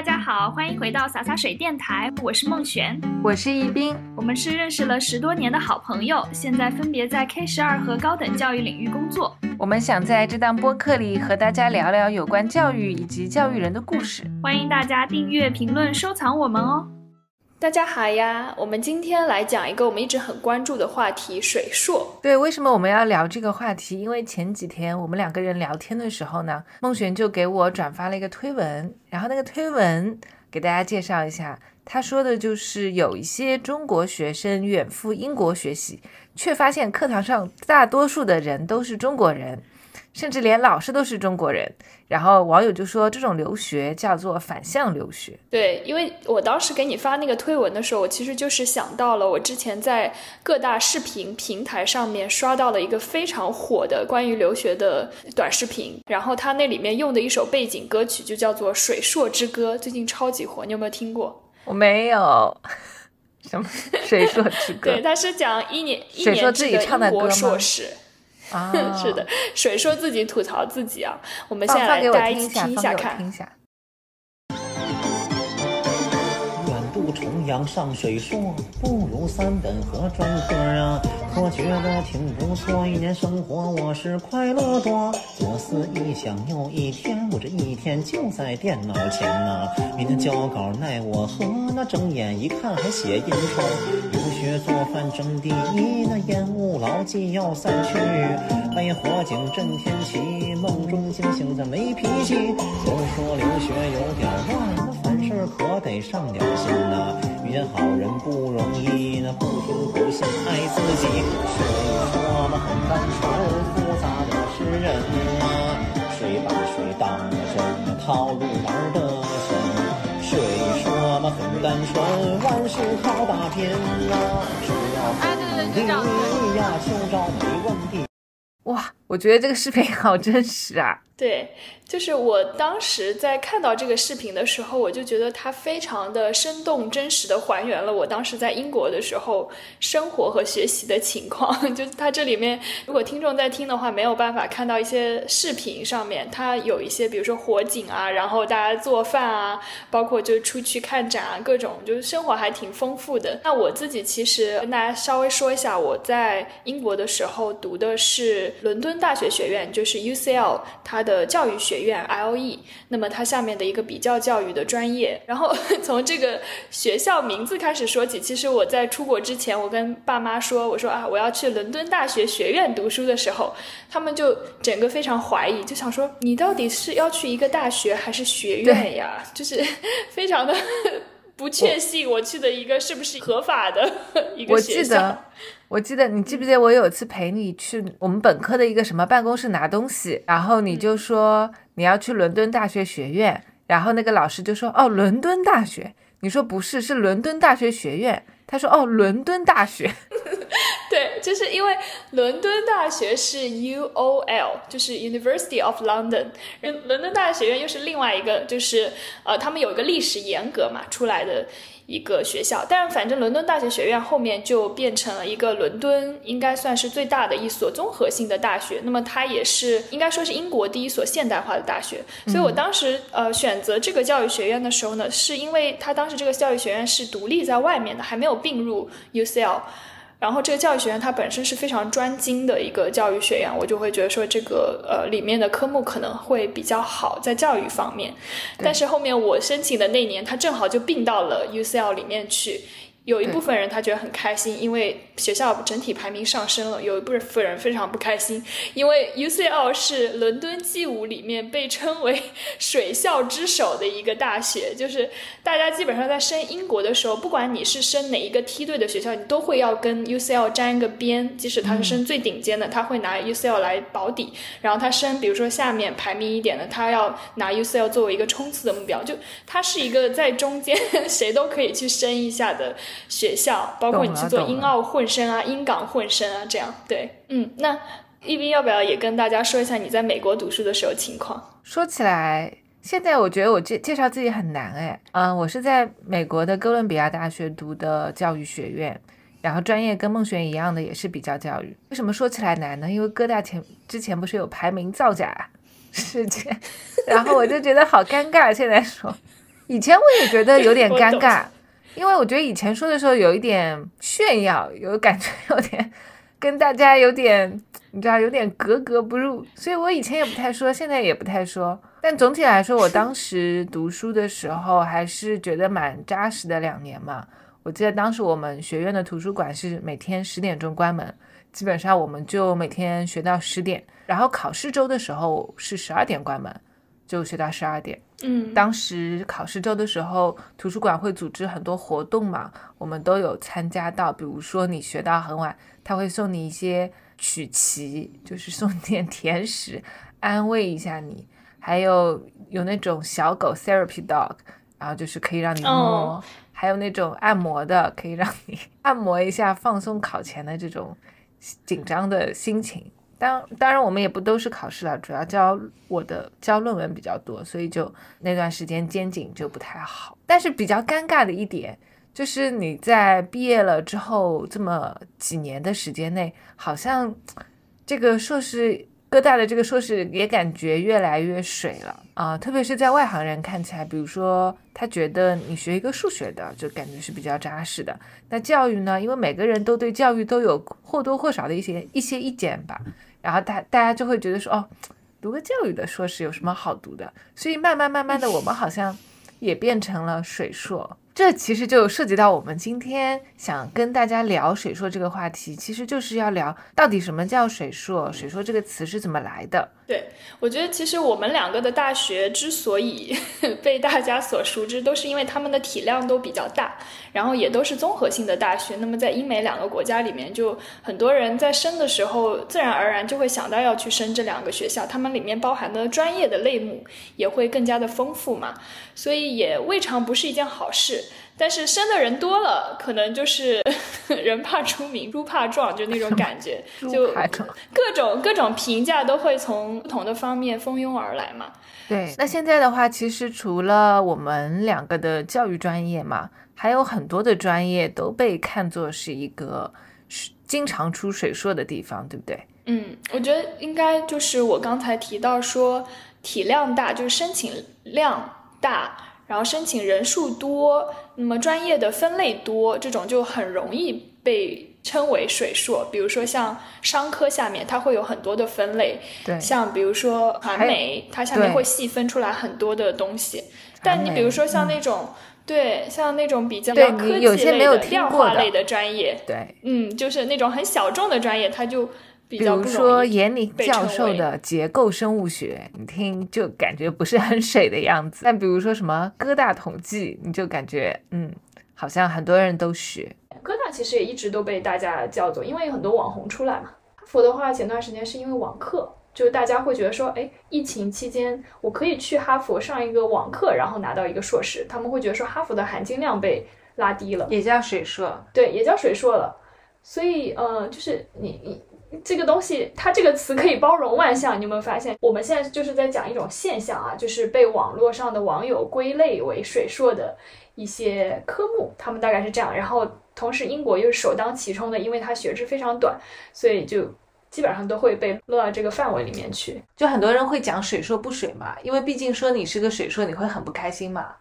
大家好，欢迎回到洒洒水电台，我是孟璇，我是易斌，我们是认识了十多年的好朋友，现在分别在 K 十二和高等教育领域工作。我们想在这档播客里和大家聊聊有关教育以及教育人的故事，欢迎大家订阅、评论、收藏我们哦。大家好呀，我们今天来讲一个我们一直很关注的话题——水硕。对，为什么我们要聊这个话题？因为前几天我们两个人聊天的时候呢，孟璇就给我转发了一个推文，然后那个推文给大家介绍一下，他说的就是有一些中国学生远赴英国学习，却发现课堂上大多数的人都是中国人。甚至连老师都是中国人，然后网友就说这种留学叫做反向留学。对，因为我当时给你发那个推文的时候，我其实就是想到了我之前在各大视频平台上面刷到了一个非常火的关于留学的短视频，然后它那里面用的一首背景歌曲就叫做《水硕之歌》，最近超级火，你有没有听过？我没有。什么水硕之歌？对，他是讲一年一年制的英国硕士。啊，是的，谁说自己吐槽自己啊，我们现在来大家一起听一下看。阳上水硕，不如三本和专科啊，可觉得挺不错。一年生活我是快乐多。左思一想，又一天我这一天就在电脑前呐，明天交稿奈我何？那睁眼一看还写印戳。留学做饭争第一，那烟雾牢记要散去。半夜火警震天齐，梦中惊醒咱没脾气。都说留学有点乱。那凡事可得上点心呐，见好人不容易，那不听不信爱自己。谁说嘛很单纯，复杂的是人啊。谁把谁当了真，套路玩的深。谁说嘛很单纯，万事靠打拼啊。只要努力呀，就招没问题。哇，我觉得这个视频好真实啊。对。就是我当时在看到这个视频的时候，我就觉得它非常的生动、真实的还原了我当时在英国的时候生活和学习的情况。就它这里面，如果听众在听的话，没有办法看到一些视频上面，它有一些，比如说火警啊，然后大家做饭啊，包括就出去看展啊，各种就是生活还挺丰富的。那我自己其实跟大家稍微说一下，我在英国的时候读的是伦敦大学学院，就是 UCL 它的教育学。院 LE，那么它下面的一个比较教育的专业，然后 从这个学校名字开始说起。其实我在出国之前，我跟爸妈说，我说啊，我要去伦敦大学学院读书的时候，他们就整个非常怀疑，就想说你到底是要去一个大学还是学院呀？就是非常的 不确信，我去的一个是不是合法的一个学校。我记得你记不记得我有一次陪你去我们本科的一个什么办公室拿东西，然后你就说你要去伦敦大学学院，然后那个老师就说哦伦敦大学，你说不是是伦敦大学学院，他说哦伦敦大学，对，就是因为伦敦大学是 U O L，就是 University of London，伦伦敦大学学院又是另外一个，就是呃他们有一个历史严格嘛出来的。一个学校，但是反正伦敦大学学院后面就变成了一个伦敦应该算是最大的一所综合性的大学。那么它也是应该说是英国第一所现代化的大学。所以我当时呃选择这个教育学院的时候呢，是因为它当时这个教育学院是独立在外面的，还没有并入 UCL。然后这个教育学院它本身是非常专精的一个教育学院，我就会觉得说这个呃里面的科目可能会比较好在教育方面。但是后面我申请的那年，它正好就并到了 UCL 里面去。有一部分人他觉得很开心，因为学校整体排名上升了；有一部分人非常不开心，因为 UCL 是伦敦 G 五里面被称为“水校之首”的一个大学，就是大家基本上在升英国的时候，不管你是升哪一个梯队的学校，你都会要跟 UCL 沾一个边。即使他是升最顶尖的，他会拿 UCL 来保底；然后他升，比如说下面排名一点的，他要拿 UCL 作为一个冲刺的目标。就它是一个在中间，谁都可以去升一下的。学校包括你去做英澳混声啊、英港混声啊，这样对，嗯，那一斌要不要也跟大家说一下你在美国读书的时候情况？说起来，现在我觉得我介介绍自己很难哎，嗯，我是在美国的哥伦比亚大学读的教育学院，然后专业跟孟璇一样的也是比较教育。为什么说起来难呢？因为哥大前之前不是有排名造假事件，然后我就觉得好尴尬。现在说。以前我也觉得有点 尴尬，因为我觉得以前说的时候有一点炫耀，有感觉 有点跟大家有点，你知道，有点格格不入，所以我以前也不太说，现在也不太说。但总体来说，我当时读书的时候还是觉得蛮扎实的两年嘛。我记得当时我们学院的图书馆是每天十点钟关门，基本上我们就每天学到十点，然后考试周的时候是十二点关门，就学到十二点。嗯，当时考试周的时候，图书馆会组织很多活动嘛，我们都有参加到。比如说你学到很晚，他会送你一些曲奇，就是 送你点甜食，安慰一下你。还有有那种小狗 therapy dog，然后就是可以让你摸。哦还有那种按摩的，可以让你 按摩一下，放松考前的这种紧张的心情。当当然，我们也不都是考试了，主要教我的教论文比较多，所以就那段时间肩颈就不太好。但是比较尴尬的一点就是你在毕业了之后这么几年的时间内，好像这个硕士哥大的这个硕士也感觉越来越水了啊、特别是在外行人看起来，比如说他觉得你学一个数学的，就感觉是比较扎实的。那教育呢，因为每个人都对教育都有或多或少的一些一些意见吧，然后大大家就会觉得说，哦，读个教育的硕士有什么好读的？所以慢慢慢慢的，我们好像也变成了水硕。这其实就涉及到我们今天想跟大家聊水硕这个话题，其实就是要聊到底什么叫水硕，水硕这个词是怎么来的。对，我觉得其实我们两个的大学之所以 被大家所熟知，都是因为他们的体量都比较大，然后也都是综合性的大学。那么在英美两个国家里面，就很多人在升的时候，自然而然就会想到要去升这两个学校，他们里面包含的专业的类目也会更加的丰富嘛，所以也未尝不是一件好事。但是生的人多了，可能就是 人怕出名，猪怕壮，就那种感觉，就各种各种评价都会从不同的方面蜂拥而来嘛。对，那现在的话，其实除了我们两个的教育专业嘛，还有很多的专业都被看作是一个是经常出水硕的地方，对不对？嗯，我觉得应该就是我刚才提到说体量大，就是申请量大，然后申请人数多，那么专业的分类多，这种就很容易被称为水硕。比如说像商科下面，它会有很多的分类，对，像比如说传媒，它下面会细分出来很多的东西。但你比如说像嗯。那种，对，像那种比较对科技你有些类没有的。量化类的专业，对，嗯，就是那种很小众的专业，它就比比如说严宁教授的结构生物学，你听就感觉不是很水的样子。但比如说什么哥大统计，你就感觉嗯，好像很多人都学。哥大其实也一直都被大家叫做，因为有很多网红出来嘛。哈佛的话，前段时间是因为网课，就是大家会觉得说，哎，疫情期间我可以去哈佛上一个网课，然后拿到一个硕士。他们会觉得说，哈佛的含金量被拉低了，也叫水硕，对，也叫水硕了。所以，呃，就是你你这个东西，它这个词可以包容万象。你有没有发现，我们现在就是在讲一种现象啊，就是被网络上的网友归类为水硕的一些科目，他们大概是这样。然后，同时英国又是首当其冲的，因为它学制非常短，所以就基本上都会被落到这个范围里面去。就很多人会讲水硕不水嘛，因为毕竟说你是个水硕，你会很不开心嘛。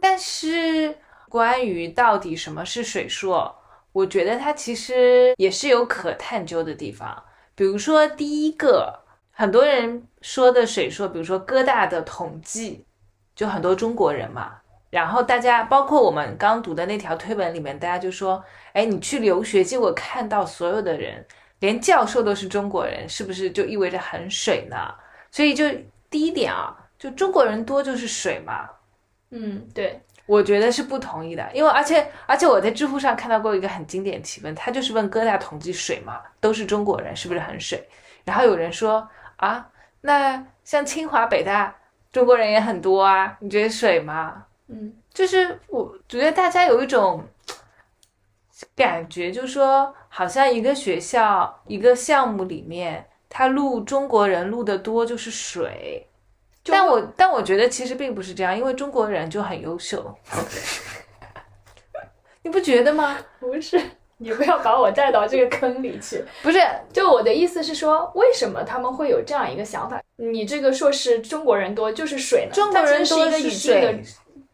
但是关于到底什么是水硕，我觉得它其实也是有可探究的地方。比如说第一个，很多人说的水硕，比如说哥大的统计，就很多中国人嘛。然后大家，包括我们刚读的那条推文里面，大家就说，哎，你去留学，结果看到所有的人，连教授都是中国人，是不是就意味着很水呢？所以就第一点啊，就中国人多就是水嘛，嗯，对，我觉得是不同意的，因为而且而且我在知乎上看到过一个很经典提问，他就是问各大统计水嘛，都是中国人，是不是很水？然后有人说啊，那像清华北大中国人也很多啊，你觉得水吗？嗯，就是我觉得大家有一种感觉，就是说好像一个学校一个项目里面，他录中国人录的多就是水。但我但我觉得其实并不是这样，因为中国人就很优秀，你不觉得吗？不是。你不要把我带到这个坑里去。不是，就我的意思是说，为什么他们会有这样一个想法？你这个硕士中国人多就是水呢？中国人多是水，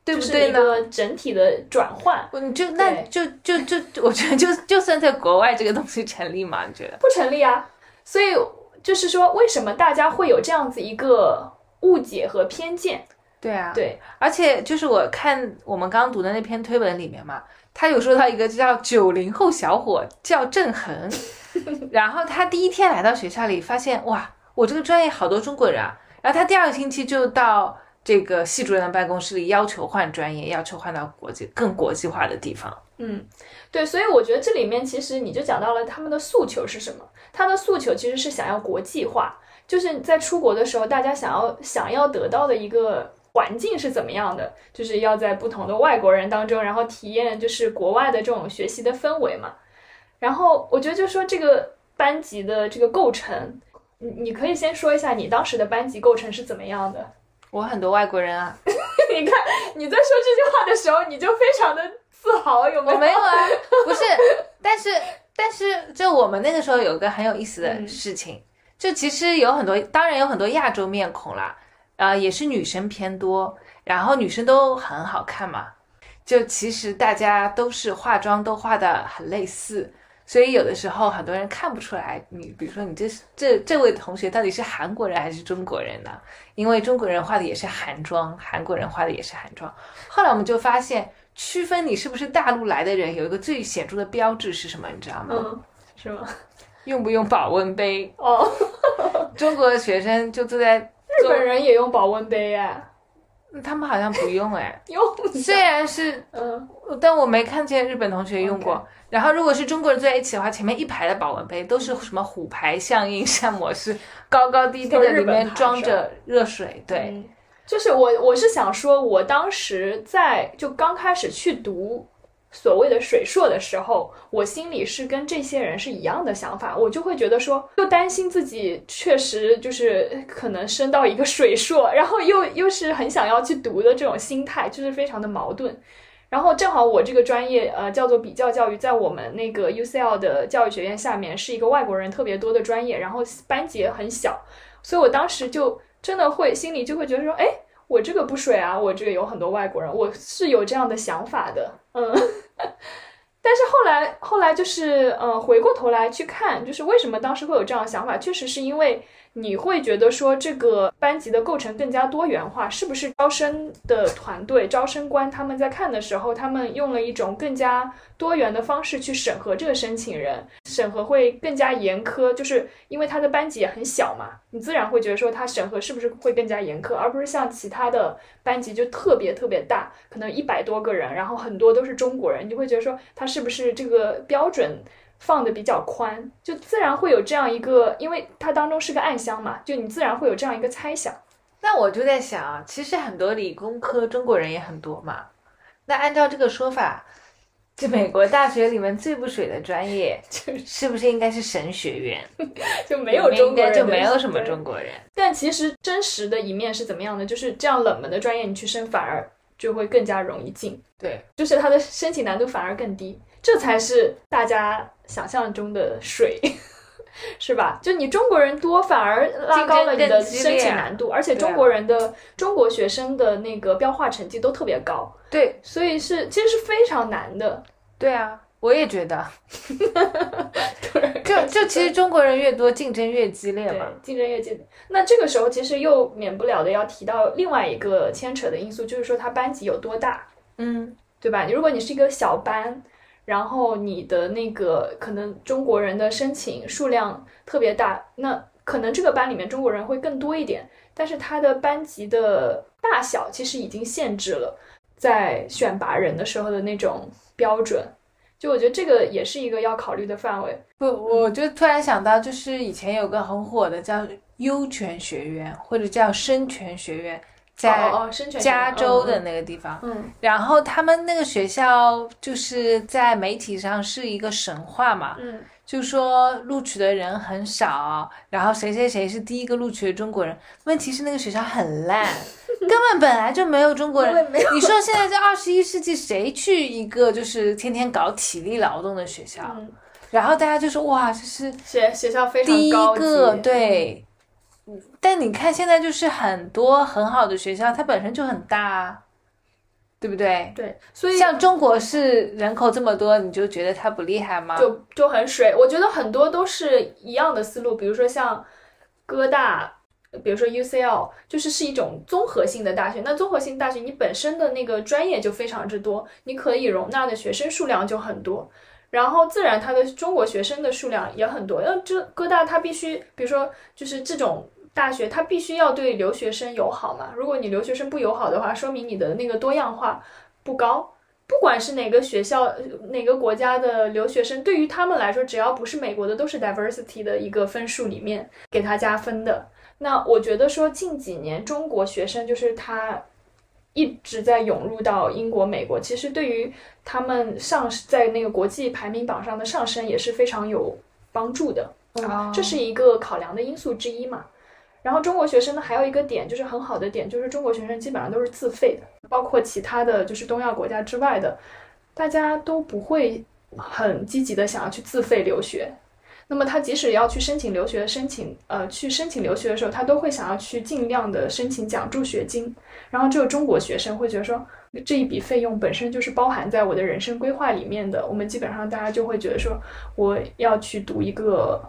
对不对呢？整体的转换。你就那就就就，我觉得就就算在国外这个东西成立吗？你觉得？不成立啊。所以就是说，为什么大家会有这样子一个误解和偏见？对啊，对，而且就是我看我们刚读的那篇推文里面嘛，他有说到一个叫九零后小伙叫郑恒，然后他第一天来到学校里，发现哇，我这个专业好多中国人啊，然后他第二个星期就到这个系主任的办公室里要求换专业，要求换到国际更国际化的地方。嗯，对，所以我觉得这里面其实你就讲到了他们的诉求是什么？他的诉求其实是想要国际化，就是在出国的时候，大家想要想要得到的一个环境是怎么样的？就是要在不同的外国人当中，然后体验就是国外的这种学习的氛围嘛。然后我觉得就说这个班级的这个构成，你你可以先说一下你当时的班级构成是怎么样的？我很多外国人啊，你看你在说这句话的时候，你就非常的自豪，有没有？我没有啊，不是，但是但是就我们那个时候有个很有意思的嗯事情，就其实有很多，当然有很多亚洲面孔啦，呃，也是女生偏多，然后女生都很好看嘛，就其实大家都是化妆都化的很类似。所以有的时候很多人看不出来你，比如说你这这这位同学到底是韩国人还是中国人呢？因为中国人化的也是韩妆，韩国人化的也是韩妆。后来我们就发现，区分你是不是大陆来的人，有一个最显著的标志是什么？你知道吗？嗯，是吗？用不用保温杯？哦，中国的学生就坐在日本人也用保温杯。哎，他们好像不用哎，用虽然是，嗯。但我没看见日本同学用过。然后如果是中国人坐在一起的话，前面一排的保温杯都是什么虎牌象印膳模式，高高低低的，里面装着热水。对，嗯。就是我我是想说，我当时在就刚开始去读所谓的水硕的时候，我心里是跟这些人是一样的想法，我就会觉得说，又担心自己确实就是可能升到一个水硕，然后又又是很想要去读的这种心态，就是非常的矛盾。然后正好我这个专业，呃，叫做比较教育，在我们那个 UCL 的教育学院下面是一个外国人特别多的专业，然后班级也很小，所以我当时就真的会心里就会觉得说，哎，我这个不水啊，我这个有很多外国人，我是有这样的想法的，嗯。但是后来，后来就是，嗯，回过头来去看，就是为什么当时会有这样的想法，确实是因为你会觉得说这个班级的构成更加多元化，是不是招生的团队、招生官他们在看的时候，他们用了一种更加多元的方式去审核这个申请人，审核会更加严苛，就是因为他的班级也很小嘛，你自然会觉得说他审核是不是会更加严苛，而不是像其他的班级就特别特别大，可能一百多个人，然后很多都是中国人，你就会觉得说他是不是这个标准放的比较宽，就自然会有这样一个，因为它当中是个暗箱嘛，就你自然会有这样一个猜想。那我就在想啊，其实很多理工科中国人也很多嘛。那按照这个说法，这美国大学里面最不水的专业，是不是应该是神学院？就没有中国人，就没有什么中国人。但其实真实的一面是怎么样的？就是这样冷门的专业，你去升反而就会更加容易进，对，就是它的申请难度反而更低，这才是大家想象中的水。是吧？就你中国人多，反而拉高了你的申请难度，而且中国人的、中国学生的那个标化成绩都特别高，对，所以是其实是非常难的。对啊，我也觉得。就就其实中国人越多，竞争越激烈嘛。，竞争越激烈。那这个时候其实又免不了的要提到另外一个牵扯的因素，就是说他班级有多大，嗯，对吧？如果你是一个小班，然后你的那个可能中国人的申请数量特别大，那可能这个班里面中国人会更多一点，但是他的班级的大小其实已经限制了在选拔人的时候的那种标准。就我觉得这个也是一个要考虑的范围。不，我就突然想到，就是以前有个很火的叫优泉学院，或者叫生泉学院，在加州的嗯那个地方。嗯然后他们那个学校就是在媒体上是一个神话嘛，嗯就说录取的人很少，然后谁谁谁是第一个录取的中国人。问题是那个学校很烂，根本本来就没有中国人。你说现在这二十一世纪，谁去一个就是天天搞体力劳动的学校？嗯，然后大家就说哇，这是学学校非常第一高级个对。但你看现在就是很多很好的学校，它本身就很大啊。对不对？对，所以像中国是人口这么多，你就觉得它不厉害吗？就就很水。我觉得很多都是一样的思路，比如说像哥大，比如说 UCL，就是是一种综合性的大学。那综合性大学，你本身的那个专业就非常之多，你可以容纳的学生数量就很多。然后自然它的中国学生的数量也很多。那这哥大它必须，比如说就是这种大学，它必须要对留学生友好嘛。如果你留学生不友好的话，说明你的那个多样化不高。不管是哪个学校、哪个国家的留学生，对于他们来说，只要不是美国的，都是 diversity 的一个分数里面给他加分的。那我觉得说近几年中国学生就是他一直在涌入到英国、美国，其实对于他们上在那个国际排名榜上的上升也是非常有帮助的。啊这是一个考量的因素之一嘛。然后中国学生呢，还有一个点就是很好的点，就是中国学生基本上都是自费的，包括其他的就是东亚国家之外的，大家都不会很积极的想要去自费留学。那么他即使要去申请留学，申请呃去申请留学的时候，他都会想要去尽量的申请奖助学金。然后只有中国学生会觉得说，这一笔费用本身就是包含在我的人生规划里面的。我们基本上大家就会觉得说，我要去读一个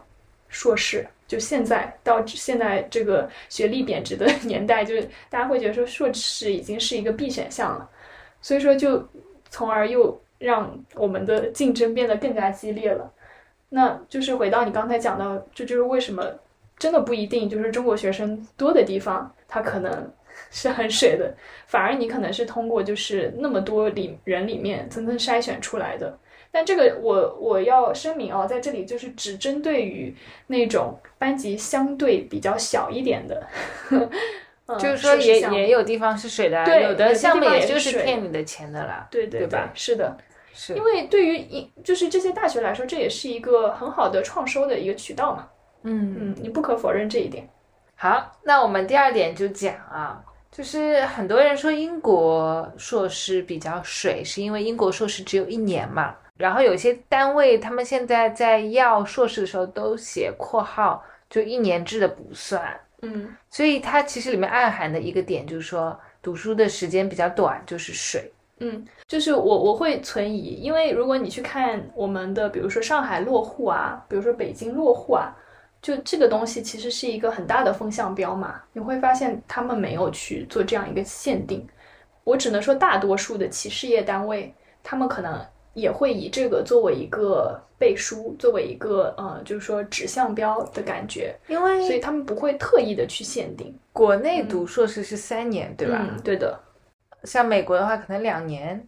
硕士。就现在到现在这个学历贬值的 年代，就是大家会觉得说硕士已经是一个必选项了，所以说就从而又让我们的竞争变得更加激烈了。那就是回到你刚才讲到，这就是为什么真的不一定就是中国学生多的地方，它可能 是很水的，反而你可能是通过就是那么多里人里面层层筛选出来的。但这个我我要声明哦，在这里就是只针对于那种班级相对比较小一点的，嗯就是说也也有地方是水的有的项目也就是骗你的钱的啦。对对对吧是的，是因为对于一就是这些大学来说，这也是一个很好的创收的一个渠道嘛。嗯嗯，你不可否认这一点。好，那我们第二点就讲啊，就是很多人说英国硕士比较水，是因为英国硕士只有一年嘛。然后有些单位他们现在在要硕士的时候都写括号，就一年制的不算。嗯所以它其实里面暗含的一个点就是说，读书的时间比较短，就是水。嗯，就是我我会存疑，因为如果你去看我们的，比如说上海落户啊，比如说北京落户啊，就这个东西其实是一个很大的风向标嘛。你会发现他们没有去做这样一个限定。我只能说，大多数的企事业单位，他们可能也会以这个作为一个背书，作为一个呃，就是说指向标的感觉，因为所以他们不会特意的去限定，国内读硕士是三年，对吧？嗯，对的，像美国的话可能两年，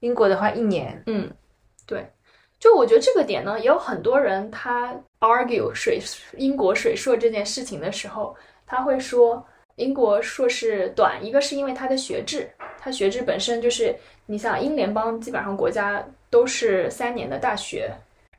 英国的话一年。嗯，对，就我觉得这个点呢，也有很多人他 argue 水英国水硕这件事情的时候，他会说英国硕士短，一个是因为它的学制，它学制本身就是，你想英联邦基本上国家都是三年的大学，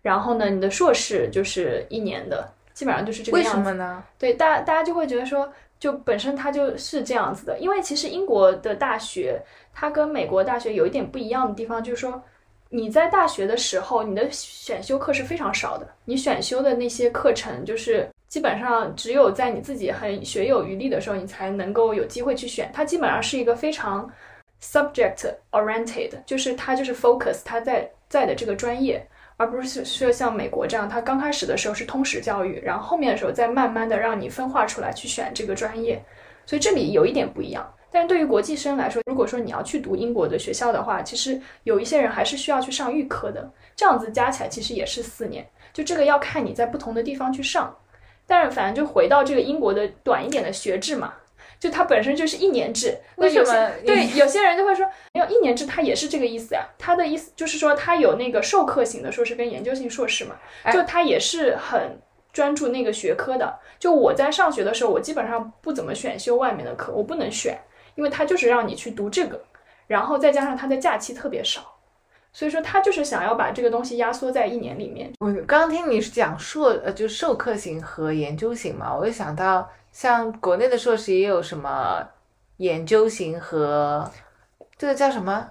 然后呢，你的硕士就是一年的，基本上就是这个样子。为什么呢？对，大大家就会觉得说，就本身它就是这样子的，因为其实英国的大学它跟美国大学有一点不一样的地方，就是说你在大学的时候，你的选修课是非常少的，你选修的那些课程就是基本上只有在你自己很学有余力的时候，你才能够有机会去选。它基本上是一个非常 subject oriented，就是它就是 focus 它在在的这个专业。而不是说像美国这样，它刚开始的时候是通识教育，然后后面的时候再慢慢的让你分化出来去选这个专业，所以这里有一点不一样。但是对于国际生来说，如果说你要去读英国的学校的话，其实有一些人还是需要去上预科的，这样子加起来其实也是四年。就这个要看你在不同的地方去上，但是反正就回到这个英国的短一点的学制嘛，就它本身就是一年制。为什么对有些人就会说，没有一年制，它也是这个意思呀。它的意思就是说，它有那个授课型的硕士跟研究型硕士嘛，哎就它也是很专注那个学科的。就我在上学的时候，我基本上不怎么选修外面的课，我不能选，因为它就是让你去读这个，然后再加上它的假期特别少，所以说他就是想要把这个东西压缩在一年里面。我刚刚听你是讲硕呃，就授课型和研究型嘛，我就想到像国内的硕士也有什么研究型和这个叫什么？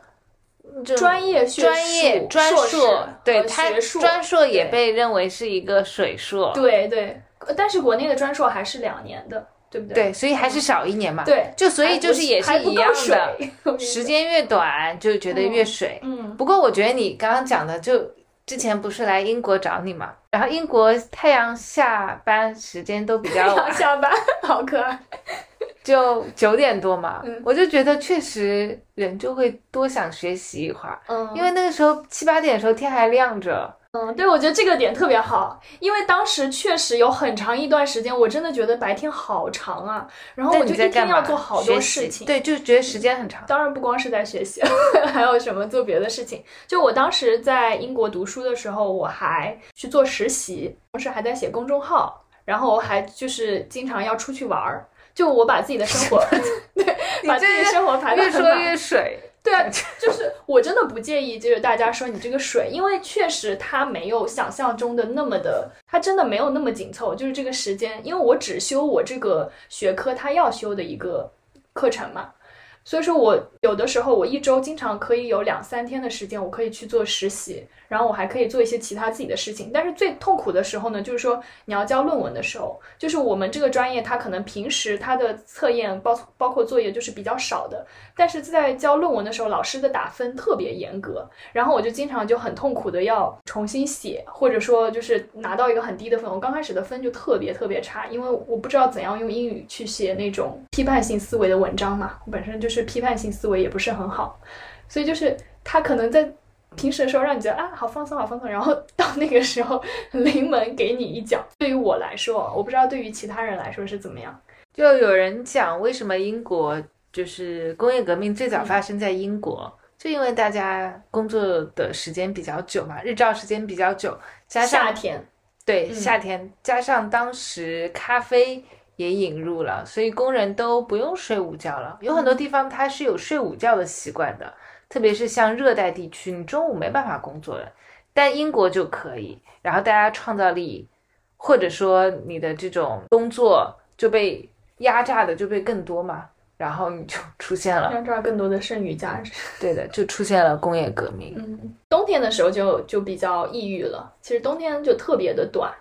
专业学专业专硕，对和它专硕也被认为是一个水硕。对对，呃但是国内的专硕还是两年的，对不对？对，所以还是少一年嘛。对就所以就是也是一样的，的时间越短就觉得越水。嗯，不过我觉得你刚刚讲的，就之前不是来英国找你嘛，然后英国太阳下班时间都比较要晚，下班，好可爱。就九点多嘛，嗯我就觉得确实人就会多想学习一会儿，嗯，因为那个时候七八点的时候天还亮着，嗯，对，我觉得这个点特别好，因为当时确实有很长一段时间，我真的觉得白天好长啊，然后我就一天？要做好多事情。对，就觉得时间很长。当然不光是在学习，还有什么做别的事情。就我当时在英国读书的时候，我还去做实习，同时还在写公众号，然后我还就是经常要出去玩儿。就我把自己的生活，对，把自己的生活排得越说越水，对啊，就是我真的不介意，就是大家说你这个水，因为确实它没有想象中的那么的，它真的没有那么紧凑，就是这个时间，因为我只修我这个学科它要修的一个课程嘛，所以说我有的时候我一周经常可以有两三天的时间，我可以去做实习，然后我还可以做一些其他自己的事情。但是最痛苦的时候呢，就是说你要交论文的时候，就是我们这个专业它可能平时它的测验包包括作业就是比较少的，但是在交论文的时候，老师的打分特别严格，然后我就经常就很痛苦的要重新写，或者说就是拿到一个很低的分。我刚开始的分就特别特别差，因为我不知道怎样用英语去写那种批判性思维的文章嘛，我本身就是批判性思维也不是很好，所以就是他可能在。平时的时候让你觉得啊好放松好放松，然后到那个时候临门给你一脚。对于我来说，我不知道对于其他人来说是怎么样。就有人讲为什么英国就是工业革命最早发生在英国，就因为大家工作的时间比较久嘛，日照时间比较久，加上夏天，对，嗯夏天加上当时咖啡也引入了，所以工人都不用睡午觉了。有很多地方它是有睡午觉的习惯的，特别是像热带地区，你中午没办法工作了，但英国就可以。然后大家创造力，或者说你的这种工作就被压榨的就被更多嘛，然后你就 出现了，压榨更多的剩余价值。对的，就出现了工业革命。嗯，冬天的时候就就比较抑郁了。其实冬天就特别的短，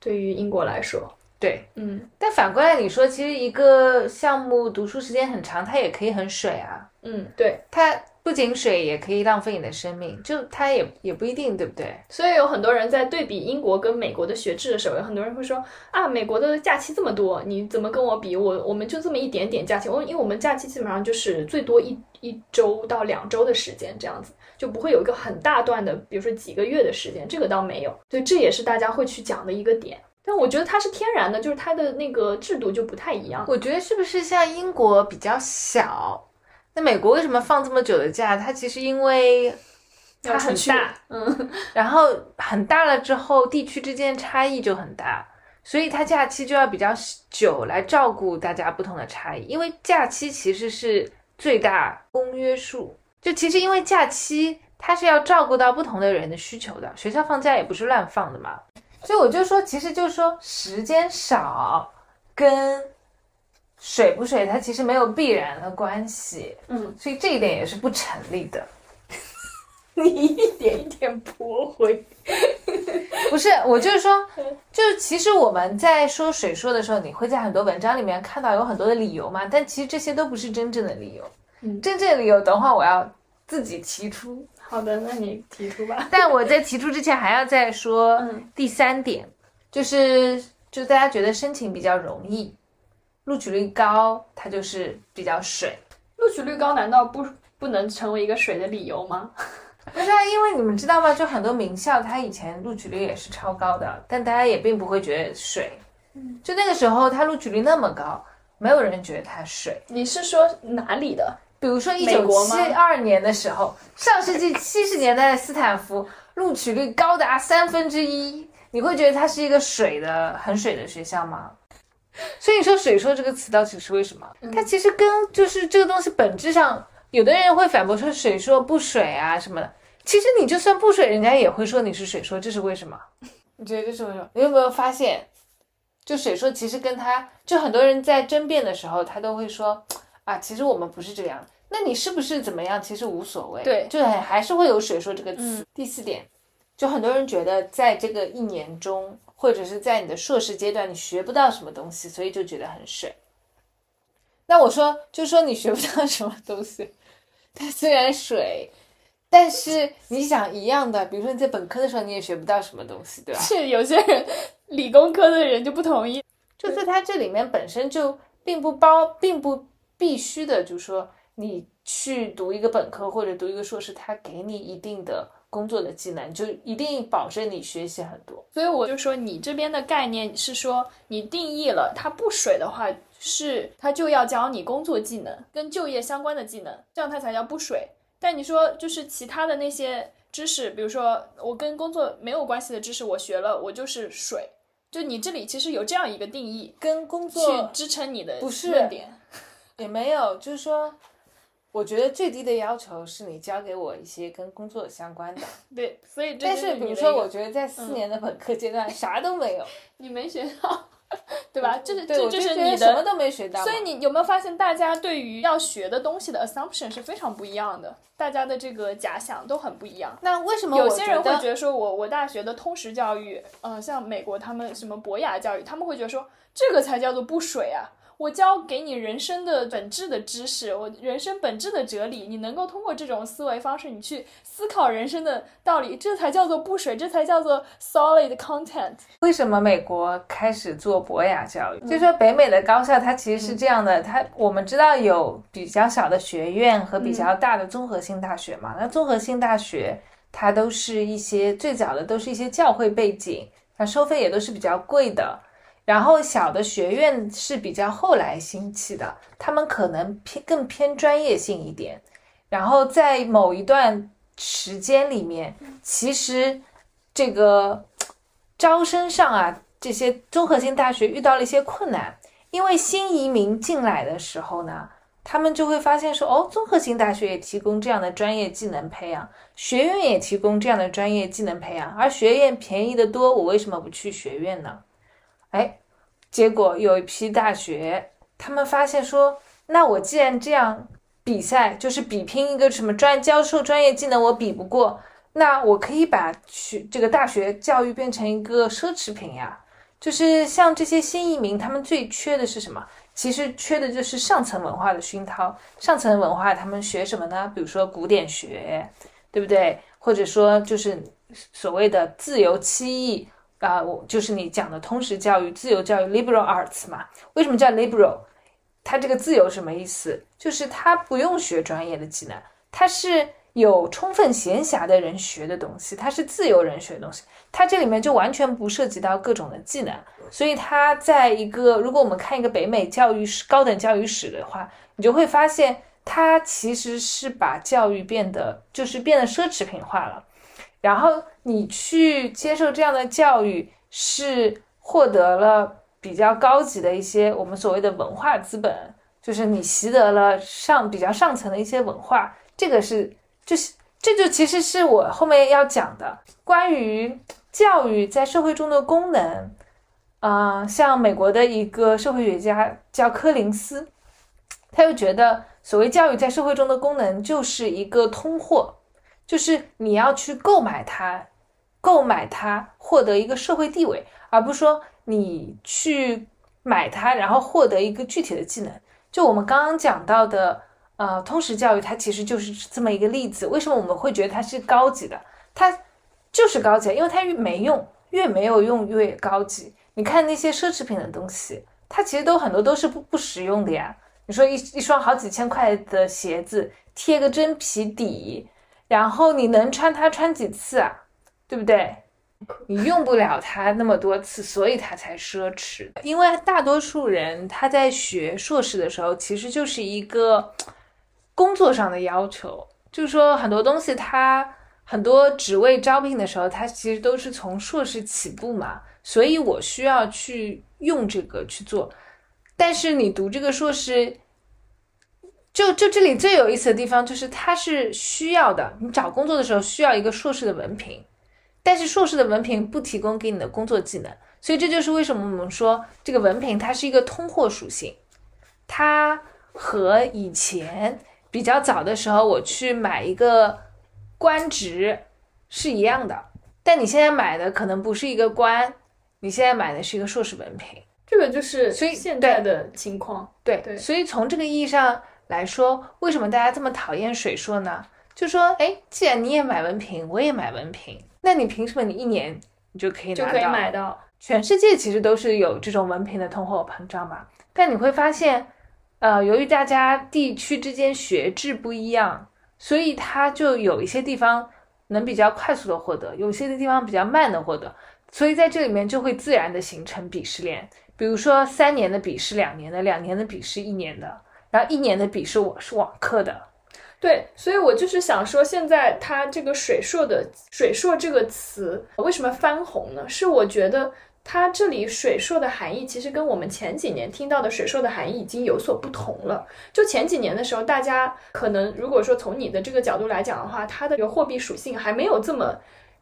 对于英国来说，对，嗯但反过来你说，其实一个项目读书时间很长，它也可以很水啊。嗯，对。它不仅水，也可以浪费你的生命，就它也也不一定，对不对？所以有很多人在对比英国跟美国的学制的时候，有很多人会说啊，美国的假期这么多，你怎么跟我比？我我们就这么一点点假期，我因为我们假期基本上就是最多一一周到两周的时间这样子，就不会有一个很大段的，比如说几个月的时间，这个倒没有。对，这也是大家会去讲的一个点。但我觉得它是天然的，就是它的那个制度就不太一样。我觉得是不是像英国比较小？那美国为什么放这么久的假？它其实因为它很大，嗯，然后很大了之后，地区之间差异就很大，所以它假期就要比较久来照顾大家不同的差异。因为假期其实是最大公约数，就其实因为假期它是要照顾到不同的人的需求的，学校放假也不是乱放的嘛。所以我就说，其实就是说时间少跟水不水，它其实没有必然的关系。嗯，所以这一点也是不成立的。你一点一点驳回。不是，我就是说，就其实我们在说水说的时候，你会在很多文章里面看到有很多的理由嘛，但其实这些都不是真正的理由。嗯真正的理由等会儿我要自己提出。好的，那你提出吧。但我在提出之前还要再说嗯第三点，就是就大家觉得申请比较容易，录取率高，它就是比较水。录取率高难道不不能成为一个水的理由吗？不是啊，因为你们知道吗？就很多名校，它以前录取率也是超高的，但大家也并不会觉得水。就那个时候，它录取率那么高，没有人觉得它水。你是说哪里的？比如说一九七二年的时候，上世纪七十年代的斯坦福录取率高达三分之一，你会觉得它是一个水的很水的学校吗？所以你说“水说”这个词到底是为什么？它其实跟就是这个东西本质上，有的人会反驳说“水说不水啊”什么的。其实你就算不水，人家也会说你是水说，这是为什么？你觉得这是为什么？你有没有发现，就水说其实跟他就很多人在争辩的时候，他都会说啊，其实我们不是这样。那你是不是怎么样？其实无所谓，对就还还是会有水说这个词。嗯第四点，就很多人觉得在这个一年中，或者是在你的硕士阶段，你学不到什么东西，所以就觉得很水。那我说，就说你学不到什么东西，它虽然水，但是你想一样的，比如说你在本科的时候你也学不到什么东西，对吧？是 有些人理工科的人就不同意，就是它这里面本身就并不包，并不必须的，就是说你去读一个本科或者读一个硕士，它给你一定的工作的技能，就一定保证你学习很多。所以我就说你这边的概念是说你定义了它不水的话，是它就要教你工作技能跟就业相关的技能，这样它才叫不水。但你说就是其他的那些知识，比如说我跟工作没有关系的知识，我学了我就是水。就你这里其实有这样一个定义，跟工作去支撑你的不是论点。也没有，就是说，我觉得最低的要求是你教给我一些跟工作相关的。对，所以这但是比如说，我觉得在四年的本科阶段 啥都没有，你没学到，对吧？就是就是觉你的。什么都没学到。所以你有没有发现，大家对于要学的东西的 assumption 是非常不一样的，大家的这个假想都很不一样。那为什么有些人会觉得说我我大学的通识教育，呃，像美国他们什么博雅教育，他们会觉得说这个才叫做不水啊。我教给你人生的本质的知识，我人生本质的哲理，你能够通过这种思维方式，你去思考人生的道理，这才叫做不水，这才叫做 solid content。为什么美国开始做博雅教育？就是说北美的高校它其实是这样的，它我们知道有比较小的学院和比较大的综合性大学嘛。那综合性大学它都是一些最早的都是一些教会背景，那收费也都是比较贵的。然后小的学院是比较后来兴起的，他们可能偏更偏专业性一点。然后在某一段时间里面，其实这个招生上啊，这些综合性大学遇到了一些困难，因为新移民进来的时候呢，他们就会发现说，哦，综合性大学也提供这样的专业技能培养，学院也提供这样的专业技能培养，而学院便宜的多，我为什么不去学院呢？哎，结果有一批大学，他们发现说，那我既然这样比赛，就是比拼一个什么专教授专业技能，我比不过，那我可以把学这个大学教育变成一个奢侈品呀。就是像这些新移民，他们最缺的是什么？其实缺的就是上层文化的熏陶。上层文化他们学什么呢？比如说古典学，对不对？或者说就是所谓的自由七艺。啊，我就是你讲的通识教育、自由教育 （liberal arts） 嘛。为什么叫 liberal？它这个自由什么意思？就是它不用学专业的技能，它是有充分闲暇的人学的东西，它是自由人学的东西。它这里面就完全不涉及到各种的技能，所以它在一个，如果我们看一个北美教育史、高等教育史的话，你就会发现，它其实是把教育变得就是变得奢侈品化了。然后你去接受这样的教育，是获得了比较高级的一些我们所谓的文化资本，就是你习得了上比较上层的一些文化。这个是，就是这就其实是我后面要讲的关于教育在社会中的功能。啊、像美国的一个社会学家叫柯林斯，他又觉得所谓教育在社会中的功能就是一个通货。就是你要去购买它，购买它获得一个社会地位，而不是说你去买它，然后获得一个具体的技能。就我们刚刚讲到的，呃，通识教育，它其实就是这么一个例子。为什么我们会觉得它是高级的？它就是高级，因为它越没用，越没有用越高级。你看那些奢侈品的东西，它其实都很多都是不不实用的呀。你说一一双好几千块的鞋子，贴个真皮底。然后你能穿它穿几次啊？对不对？你用不了它那么多次，所以它才奢侈。因为大多数人他在学硕士的时候，其实就是一个工作上的要求，就是说很多东西它很多职位招聘的时候，它其实都是从硕士起步嘛，所以我需要去用这个去做。但是你读这个硕士。就就这里最有意思的地方就是它是需要的，你找工作的时候需要一个硕士的文凭，但是硕士的文凭不提供给你的工作技能，所以这就是为什么我们说这个文凭它是一个通货属性，它和以前比较早的时候我去买一个官职是一样的，但你现在买的可能不是一个官，你现在买的是一个硕士文凭。这个就是所以现在的情况。对，对所以从这个意义上来说，为什么大家这么讨厌水硕呢？就说，哎，既然你也买文凭，我也买文凭，那你凭什么你一年你就可以拿到？就可以买到。全世界其实都是有这种文凭的通货膨胀嘛，但你会发现，呃，由于大家地区之间学制不一样，所以它就有一些地方能比较快速的获得，有些的地方比较慢的获得，所以在这里面就会自然的形成鄙视链。比如说三年的鄙视两年的，两年的鄙视一年的，然后一年的笔是我是网课的，对，所以我就是想说，现在它这个水硕的“水硕”这个词为什么翻红呢？是我觉得它这里“水硕”的含义其实跟我们前几年听到的“水硕”的含义已经有所不同了。就前几年的时候，大家可能如果说从你的这个角度来讲的话，它的有货币属性还没有这么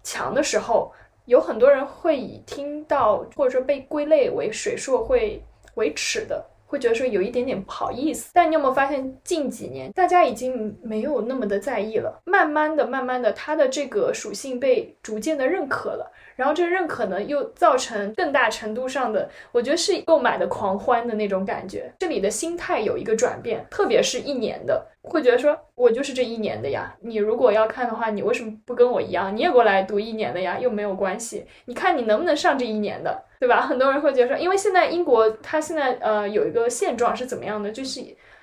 强的时候，有很多人会以听到或者说被归类为水硕会为耻的。会觉得说有一点点不好意思，但你有没有发现近几年大家已经没有那么的在意了？慢慢的、慢慢的，它的这个属性被逐渐的认可了，然后这个认可呢，又造成更大程度上的，我觉得是购买的狂欢的那种感觉。这里的心态有一个转变，特别是一年的，会觉得说我就是这一年的呀。你如果要看的话，你为什么不跟我一样，你也过来读一年的呀？又没有关系，你看你能不能上这一年的？对吧？很多人会觉得说，因为现在英国它现在呃有一个现状是怎么样的，就是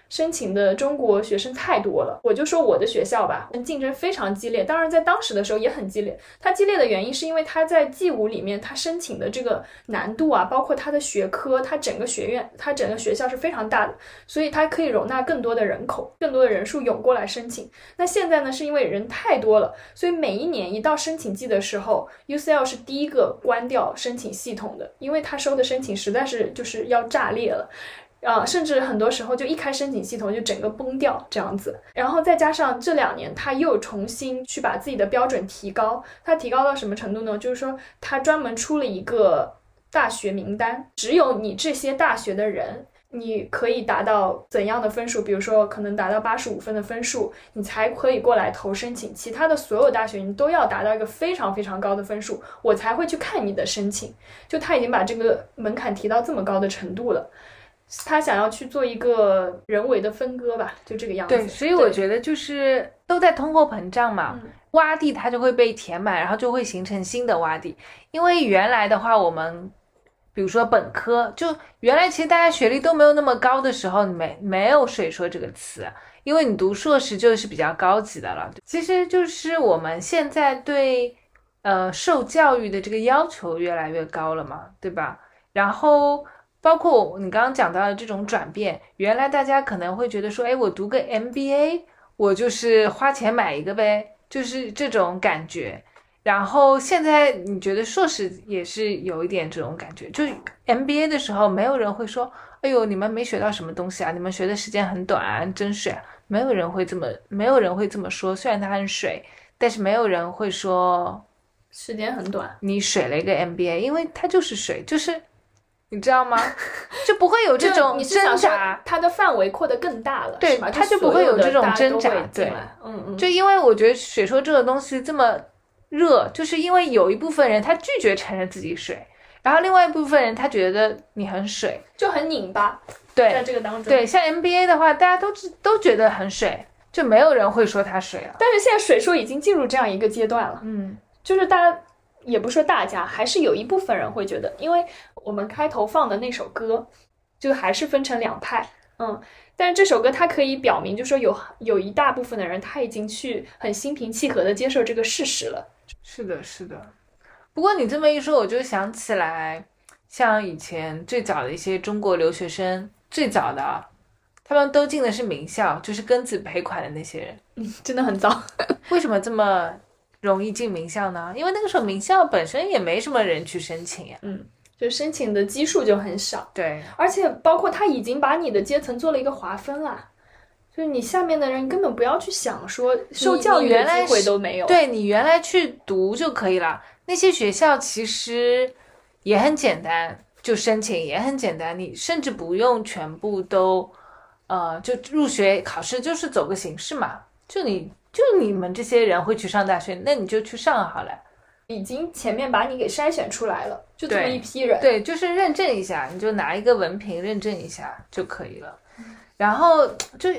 申请的中国学生太多了。我就说我的学校吧，竞争非常激烈。当然在当时的时候也很激烈。它激烈的原因是因为它在 G 五里面，它申请的这个难度啊，包括它的学科，它整个学院，它整个学校是非常大的，所以它可以容纳更多的人口，更多的人数涌过来申请。那现在呢，是因为人太多了，所以每一年一到申请季的时候，UCL 是第一个关掉申请系统的，因为他收的申请实在是就是要炸裂了。啊，甚至很多时候就一开申请系统就整个崩掉这样子，然后再加上这两年他又重新去把自己的标准提高，他提高到什么程度呢？就是说他专门出了一个大学名单，只有你这些大学的人，你可以达到怎样的分数？比如说可能达到八十五分的分数，你才可以过来投申请。其他的所有大学你都要达到一个非常非常高的分数，我才会去看你的申请。就他已经把这个门槛提到这么高的程度了。他想要去做一个人为的分割吧，就这个样子。对，所以我觉得就是都在通货膨胀嘛，洼地它就会被填满，然后就会形成新的洼地。因为原来的话，我们比如说本科，就原来其实大家学历都没有那么高的时候，没没有水硕这个词，因为你读硕士就是比较高级的了。其实就是我们现在对呃受教育的这个要求越来越高了嘛，对吧？然后。包括你刚刚讲到的这种转变，原来大家可能会觉得说，哎，我读个 MBA，我就是花钱买一个呗，就是这种感觉。然后现在你觉得硕士也是有一点这种感觉，就 MBA 的时候，没有人会说，哎呦，你们没学到什么东西啊，你们学的时间很短，真水。没有人会这么，没有人会这么说。虽然它很水，但是没有人会说时间很短，你水了一个 MBA，因为它就是水，就是。你知道吗？就不会有这种挣扎，它的范围扩得更大了，对，它就不会有这种挣扎，对，嗯嗯，就因为我觉得水说这个东西这么热，就是因为有一部分人他拒绝承认自己水，然后另外一部分人他觉得你很水，就很拧巴，对，在这个当中，对，像 NBA 的话，大家都都觉得很水，就没有人会说他水了。但是现在水说已经进入这样一个阶段了，嗯，就是大家。也不说大家，还是有一部分人会觉得，因为我们开头放的那首歌，就还是分成两派，嗯，但是这首歌它可以表明，就说有有一大部分的人他已经去很心平气和的接受这个事实了。是的，是的。不过你这么一说，我就想起来，像以前最早的一些中国留学生，最早的，他们都进的是名校，就是庚子赔款的那些人，嗯，真的很早。为什么这么？容易进名校呢？因为那个时候名校本身也没什么人去申请呀，嗯，就申请的基数就很少。对，而且包括他已经把你的阶层做了一个划分了，就是你下面的人根本不要去想说受教育的机会都没有。对你原来去读就可以了，那些学校其实也很简单，就申请也很简单，你甚至不用全部都，呃，就入学考试就是走个形式嘛，就你。就你们这些人会去上大学，那你就去上好了。已经前面把你给筛选出来了，就这么一批人。对，就是认证一下，你就拿一个文凭认证一下就可以了。然后就，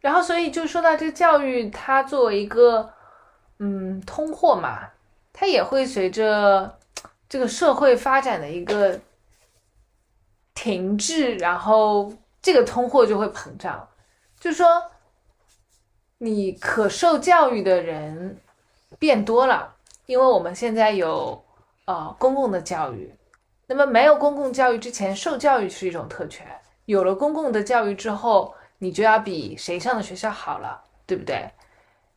然后所以就说到这个教育，它作为一个嗯通货嘛，它也会随着这个社会发展的一个停滞，然后这个通货就会膨胀。就说你可受教育的人变多了，因为我们现在有呃公共的教育，那么没有公共教育之前，受教育是一种特权；有了公共的教育之后，你就要比谁上的学校好了，对不对？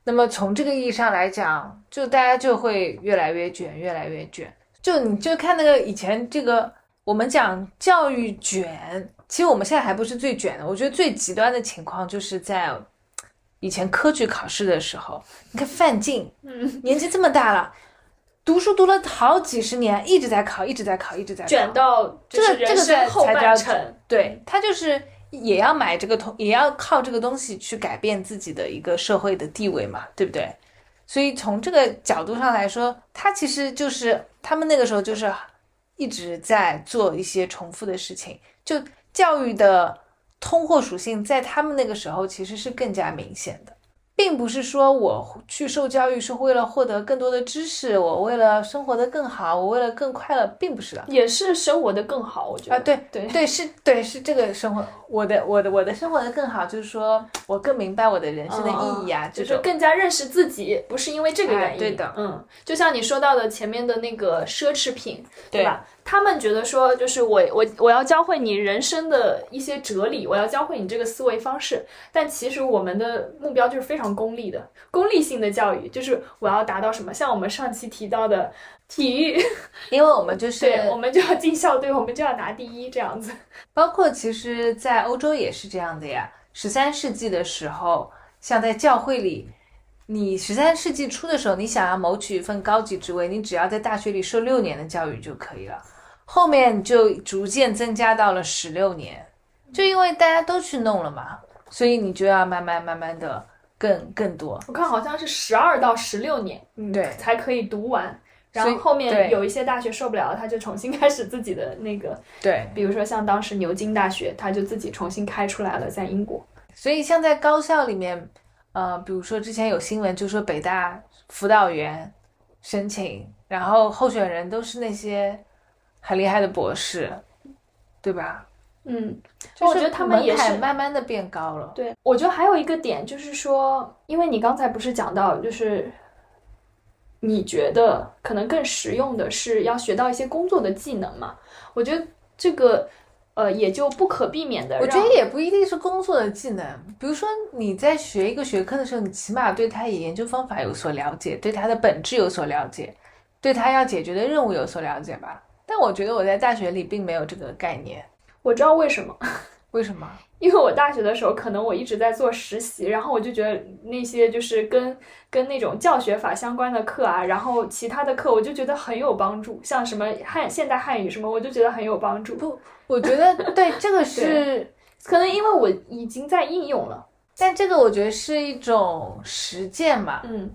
那么从这个意义上来讲，就大家就会越来越卷，越来越卷。就你就看那个以前这个，我们讲教育卷，其实我们现在还不是最卷的。我觉得最极端的情况就是在以前科举考试的时候，你看范进，嗯，年纪这么大了，读书读了好几十年，一直在考，一直在考，一直在考，卷到这个这个才生后才叫半程。对他就是也要买这个东，也要靠这个东西去改变自己的一个社会的地位嘛，对不对？所以从这个角度上来说，他其实就是他们那个时候就是一直在做一些重复的事情，就教育的通货属性在他们那个时候其实是更加明显的。并不是说我去受教育是为了获得更多的知识，我为了生活的更好，我为了更快乐，并不是的。也是生活的更好，我觉得啊，对对对，是，对是这个生活，我的我的我的生活的更好，就是说我更明白我的人生的意义啊，嗯就是更加认识自己，不是因为这个哎原因。对的嗯，就像你说到的前面的那个奢侈品，对吧？他们觉得说，就是我我我要教会你人生的一些哲理，我要教会你这个思维方式。但其实我们的目标就是非常功利的，功利性的教育，就是我要达到什么？像我们上期提到的体育，因为我们就是对，我们就要进校队，我们就要拿第一，这样子。包括其实，在欧洲也是这样的呀。十三世纪的时候，像在教会里，你十三世纪初的时候，你想要谋取一份高级职位，你只要在大学里受六年的教育就可以了。后面就逐渐增加到了十六年，就因为大家都去弄了嘛，所以你就要慢慢慢慢的更更多。我看好像是十二到十六年，嗯，对才可以读完。然后后面有一些大学受不了了，他就重新 开始自己的那个，对，比如说像当时牛津大学，他就自己重新开出来了，在英国。所以像在高校里面，呃，比如说之前有新闻就说北大辅导员申请，然后候选人都是那些很厉害的博士，对吧？嗯，就是我觉得他们也是慢慢的变高了。对，我觉得还有一个点就是说，因为你刚才不是讲到，就是你觉得可能更实用的是要学到一些工作的技能嘛？我觉得这个呃也就不可避免的，我觉得也不一定是工作的技能，比如说你在学一个学科的时候，你起码对它的研究方法有所了解，对它的本质有所了解，对它要解决的任务有所了解吧。但我觉得我在大学里并没有这个概念，我知道为什么。为什么？因为我大学的时候，可能我一直在做实习，然后我就觉得那些就是跟跟那种教学法相关的课啊，然后其他的课，我就觉得很有帮助，像什么汉现代汉语什么，我就觉得很有帮助。不，我觉得对这个是，可能因为我已经在应用了，但这个我觉得是一种实践嘛，嗯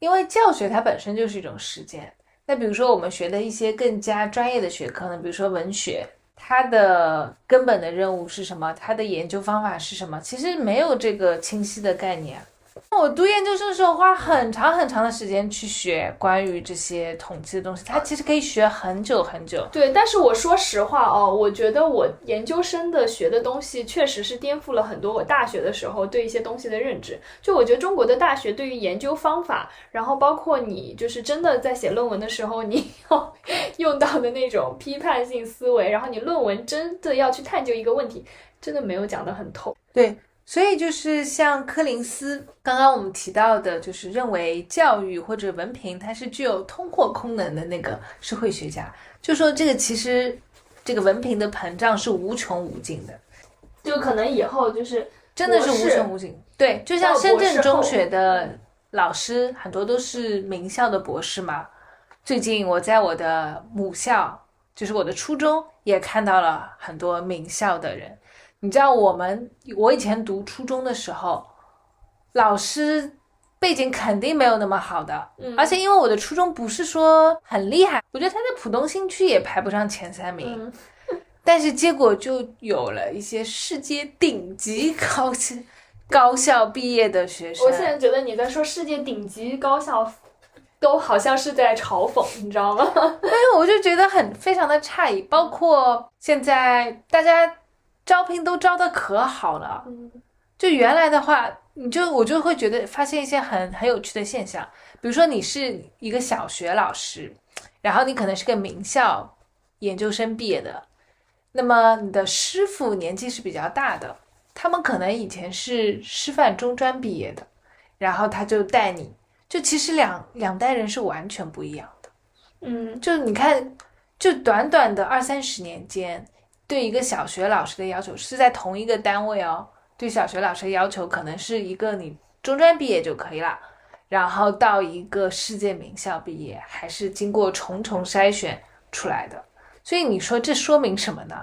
因为教学它本身就是一种实践。那比如说我们学的一些更加专业的学科呢，比如说文学，他的根本的任务是什么？他的研究方法是什么？其实没有这个清晰的概念。我读研究生的时候花很长很长的时间去学关于这些统计的东西，它其实可以学很久很久。对。但是我说实话哦，我觉得我研究生的学的东西确实是颠覆了很多我大学的时候对一些东西的认知。就我觉得中国的大学对于研究方法，然后包括你就是真的在写论文的时候，你 要用到的那种批判性思维，然后你论文真的要去探究一个问题，真的没有讲得很透。对，所以就是像柯林斯刚刚我们提到的，就是认为教育或者文凭它是具有通货功能的那个社会学家，就说这个其实这个文凭的膨胀是无穷无尽的，就可能以后就是真的是无穷无尽。对，就像深圳中学的老师很多都是名校的博士嘛。最近我在我的母校，就是我的初中，也看到了很多名校的人。你知道我们我以前读初中的时候，老师背景肯定没有那么好的，嗯而且因为我的初中不是说很厉害，我觉得他在浦东新区也排不上前三名，嗯但是结果就有了一些世界顶级高校高校毕业的学生。我现在觉得你在说世界顶级高校，都好像是在嘲讽，你知道吗？所以我就觉得很非常的诧异，包括现在大家招聘都招的可好了，嗯。就原来的话，你就我就会觉得发现一些很很有趣的现象，比如说你是一个小学老师，然后你可能是个名校研究生毕业的，那么你的师傅年纪是比较大的，他们可能以前是师范中专毕业的，然后他就带你，就其实两两代人是完全不一样的。嗯。就你看，就短短的二三十年间，对一个小学老师的要求是在同一个单位哦，对小学老师的要求可能是一个你中专毕业就可以了，然后到一个世界名校毕业，还是经过重重筛选出来的。所以你说这说明什么呢？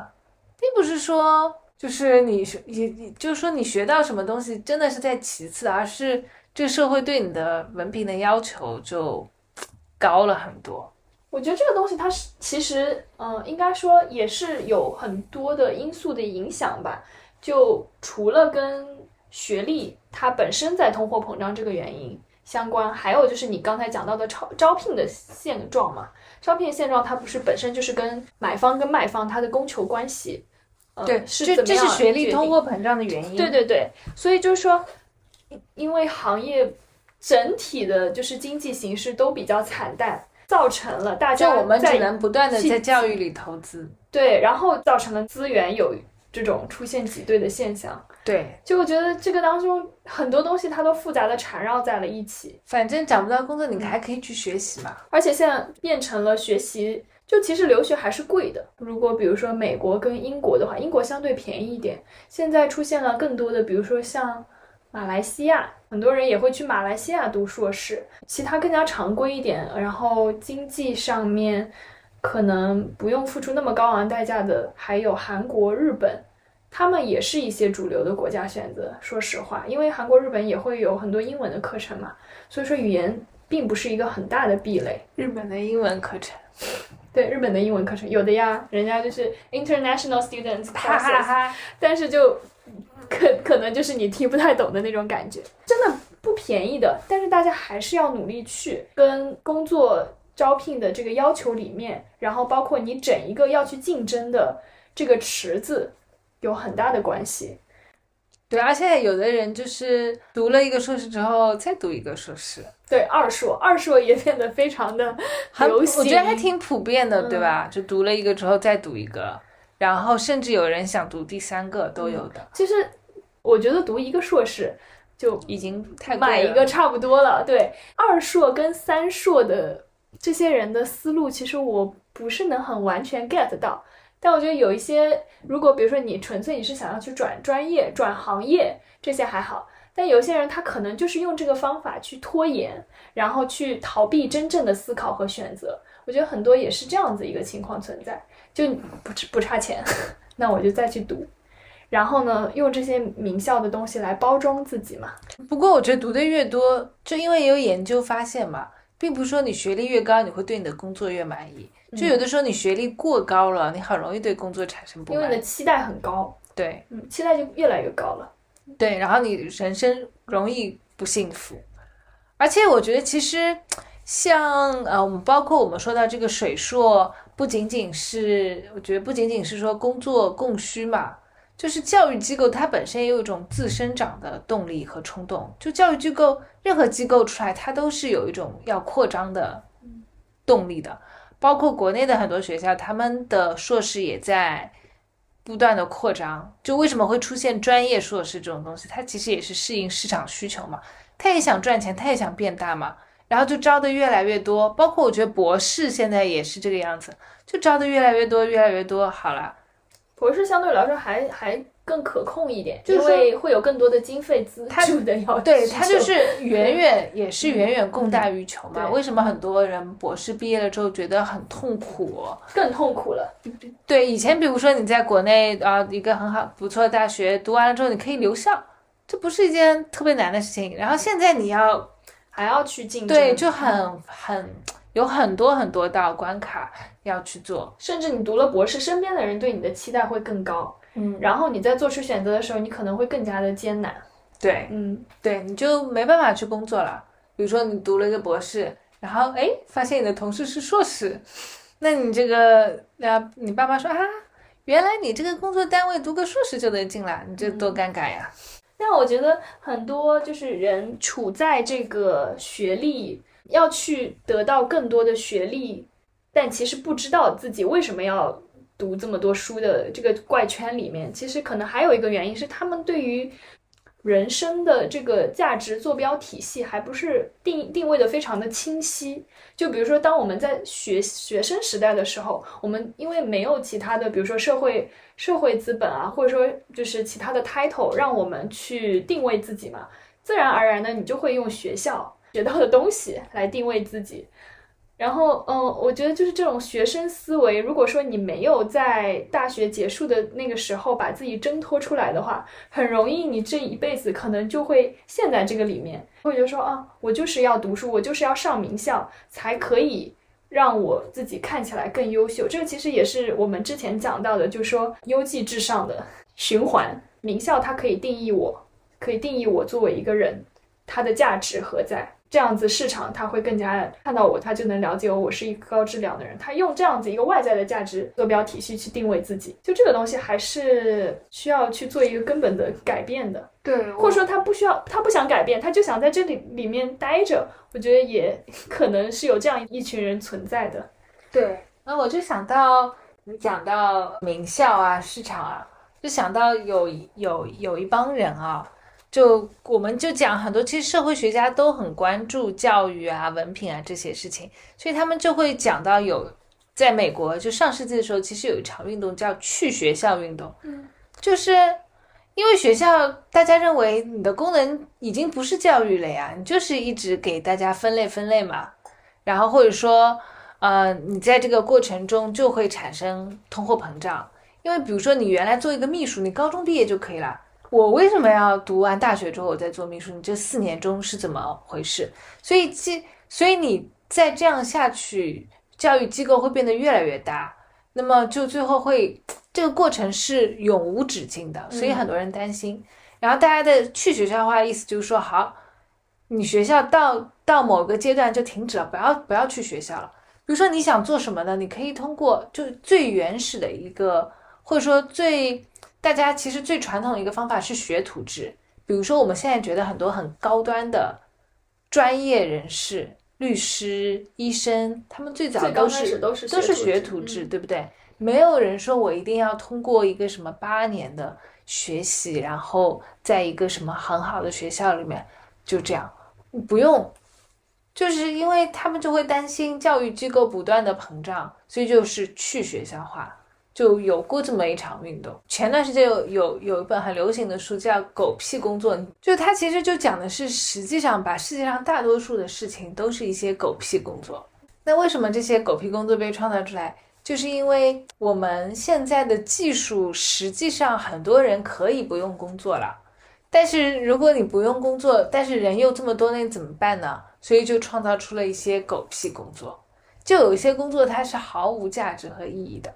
并不是说就是你学也也就是说你学到什么东西真的是在其次，而是这个社会对你的文凭的要求就高了很多。我觉得这个东西它是其实，嗯、应该说也是有很多的因素的影响吧。就除了跟学历它本身在通货膨胀这个原因相关，还有就是你刚才讲到的招招聘的现状嘛。招聘现状它不是本身就是跟买方跟卖方它的供求关系，呃、对，是这是学历通货膨胀的原因。对对对，所以就是说，因因为行业整体的就是经济形势都比较惨淡，造成了大家在我们只能不断的在教育里投资。对，然后造成了资源有这种出现挤兑的现象。对，就我觉得这个当中很多东西它都复杂的缠绕在了一起，反正找不到工作，你还可以去学习嘛。而且现在变成了学习。就其实留学还是贵的。如果比如说美国跟英国的话，英国相对便宜一点。现在出现了更多的，比如说像马来西亚，很多人也会去马来西亚读硕士。其他更加常规一点，然后经济上面可能不用付出那么高昂代价的，还有韩国、日本，他们也是一些主流的国家选择。说实话，因为韩国、日本也会有很多英文的课程嘛，所以说语言并不是一个很大的壁垒。日本的英文课程，对日本的英文课程有的呀，人家就是 international students 哈哈哈。但是就可可能就是你听不太懂的那种感觉，真的不便宜的。但是大家还是要努力去跟工作招聘的这个要求里面，然后包括你整一个要去竞争的这个池子有很大的关系。对，而且有的人就是读了一个硕士之后再读一个硕士，对二硕，二硕也变得非常的很流行，我觉得还挺普遍的，对嗯吧？就读了一个之后再读一个，然后甚至有人想读第三个都有的，其实我觉得读一个硕士就已经太贵买一个差不多了。对，二硕跟三硕的这些人的思路，其实我不是能很完全 get 到。但我觉得有一些，如果比如说你纯粹你是想要去转专业、转行业，这些还好。但有些人他可能就是用这个方法去拖延，然后去逃避真正的思考和选择。我觉得很多也是这样子一个情况存在，就不不差钱，那我就再去读。然后呢，用这些名校的东西来包装自己嘛。不过我觉得读的越多，就因为有研究发现嘛，并不是说你学历越高，你会对你的工作越满意。就有的时候你学历过高了，你很容易对工作产生不满因为你。的期待很高，对嗯，期待就越来越高了。对，然后你人生容易不幸福。而且我觉得其实像呃，我们包括我们说到这个水硕，不仅仅是我觉得不仅仅是说工作供需嘛，就是教育机构它本身也有一种自生长的动力和冲动。就教育机构任何机构出来，它都是有一种要扩张的动力的。包括国内的很多学校，他们的硕士也在不断的扩张。就为什么会出现专业硕士这种东西？它其实也是适应市场需求嘛，他也想赚钱，他也想变大嘛，然后就招的越来越多。包括我觉得博士现在也是这个样子，就招的越来越多，越来越多。好了，博士相对来说还还更可控一点，就是因为会有更多的经费资他助的要求他就是 远远也是远远供大于求嘛。对为什么很多人博士毕业了之后觉得很痛苦、更痛苦了。对，以前比如说你在国内啊、一个很好不错的大学读完了之后，你可以留校，这不是一件特别难的事情。然后现在你要还要去竞争，对，就很很有很多很多道关卡要去做。甚至你读了博士，身边的人对你的期待会更高，嗯，然后你在做出选择的时候，你可能会更加的艰难。对嗯，对，你就没办法去工作了。比如说你读了一个博士，然后哎，发现你的同事是硕士，那你这个啊，你爸妈说啊，原来你这个工作单位读个硕士就能进来，你这多尴尬呀！但我觉得很多就是人处在这个学历要去得到更多的学历，但其实不知道自己为什么要读这么多书的这个怪圈里面，其实可能还有一个原因是他们对于人生的这个价值坐标体系还不是定定位的非常的清晰。就比如说，当我们在学学生时代的时候，我们因为没有其他的，比如说社会社会资本啊，或者说就是其他的 title 让我们去定位自己嘛，自然而然的你就会用学校学到的东西来定位自己。然后，嗯，我觉得就是这种学生思维，如果说你没有在大学结束的那个时候把自己挣脱出来的话，很容易你这一辈子可能就会陷在这个里面，会觉得说啊，我就是要读书，我就是要上名校，才可以让我自己看起来更优秀。这个其实也是我们之前讲到的，就是说优绩至上的循环。名校它可以定义我，可以定义我作为一个人，它的价值何在？这样子市场他会更加看到我，他就能了解我，我是一个高质量的人。他用这样子一个外在的价值坐标体系去定位自己，就这个东西还是需要去做一个根本的改变的。对，或者说他不需要，他不想改变，他就想在这里里面待着。我觉得也可能是有这样一群人存在的。对，那我就想到你讲到名校啊、市场啊，就想到有有有一帮人啊。就我们就讲很多，其实社会学家都很关注教育啊、文凭啊这些事情，所以他们就会讲到有，在美国就上世纪的时候，其实有一场运动叫去学校运动，嗯，就是因为学校大家认为你的功能已经不是教育了呀，你就是一直给大家分类分类嘛，然后或者说呃，你在这个过程中就会产生通货膨胀，因为比如说你原来做一个秘书，你高中毕业就可以了。我为什么要读完大学之后我再做秘书？你这四年中是怎么回事？所以，即所以你再这样下去，教育机构会变得越来越大，那么就最后会这个过程是永无止境的。所以很多人担心。然后大家的去学校化的意思就是说，好，你学校到到某个阶段就停止了，不要不要去学校了。比如说你想做什么呢？你可以通过就最原始的一个，或者说最。大家其实最传统的一个方法是学徒制，比如说我们现在觉得很多很高端的专业人士，律师、医生，他们最早都是都是都是学徒制，对不对？没有人说我一定要通过一个什么八年的学习，然后在一个什么很好的学校里面就这样，不用，就是因为他们就会担心教育机构不断的膨胀，所以就是去学校化。就有过这么一场运动。前段时间有有有一本很流行的书叫《狗屁工作》，就它其实就讲的是，实际上把世界上大多数的事情都是一些狗屁工作。那为什么这些狗屁工作被创造出来？就是因为我们现在的技术，实际上很多人可以不用工作了。但是如果你不用工作，但是人又这么多，那怎么办呢？所以就创造出了一些狗屁工作。就有一些工作它是毫无价值和意义的。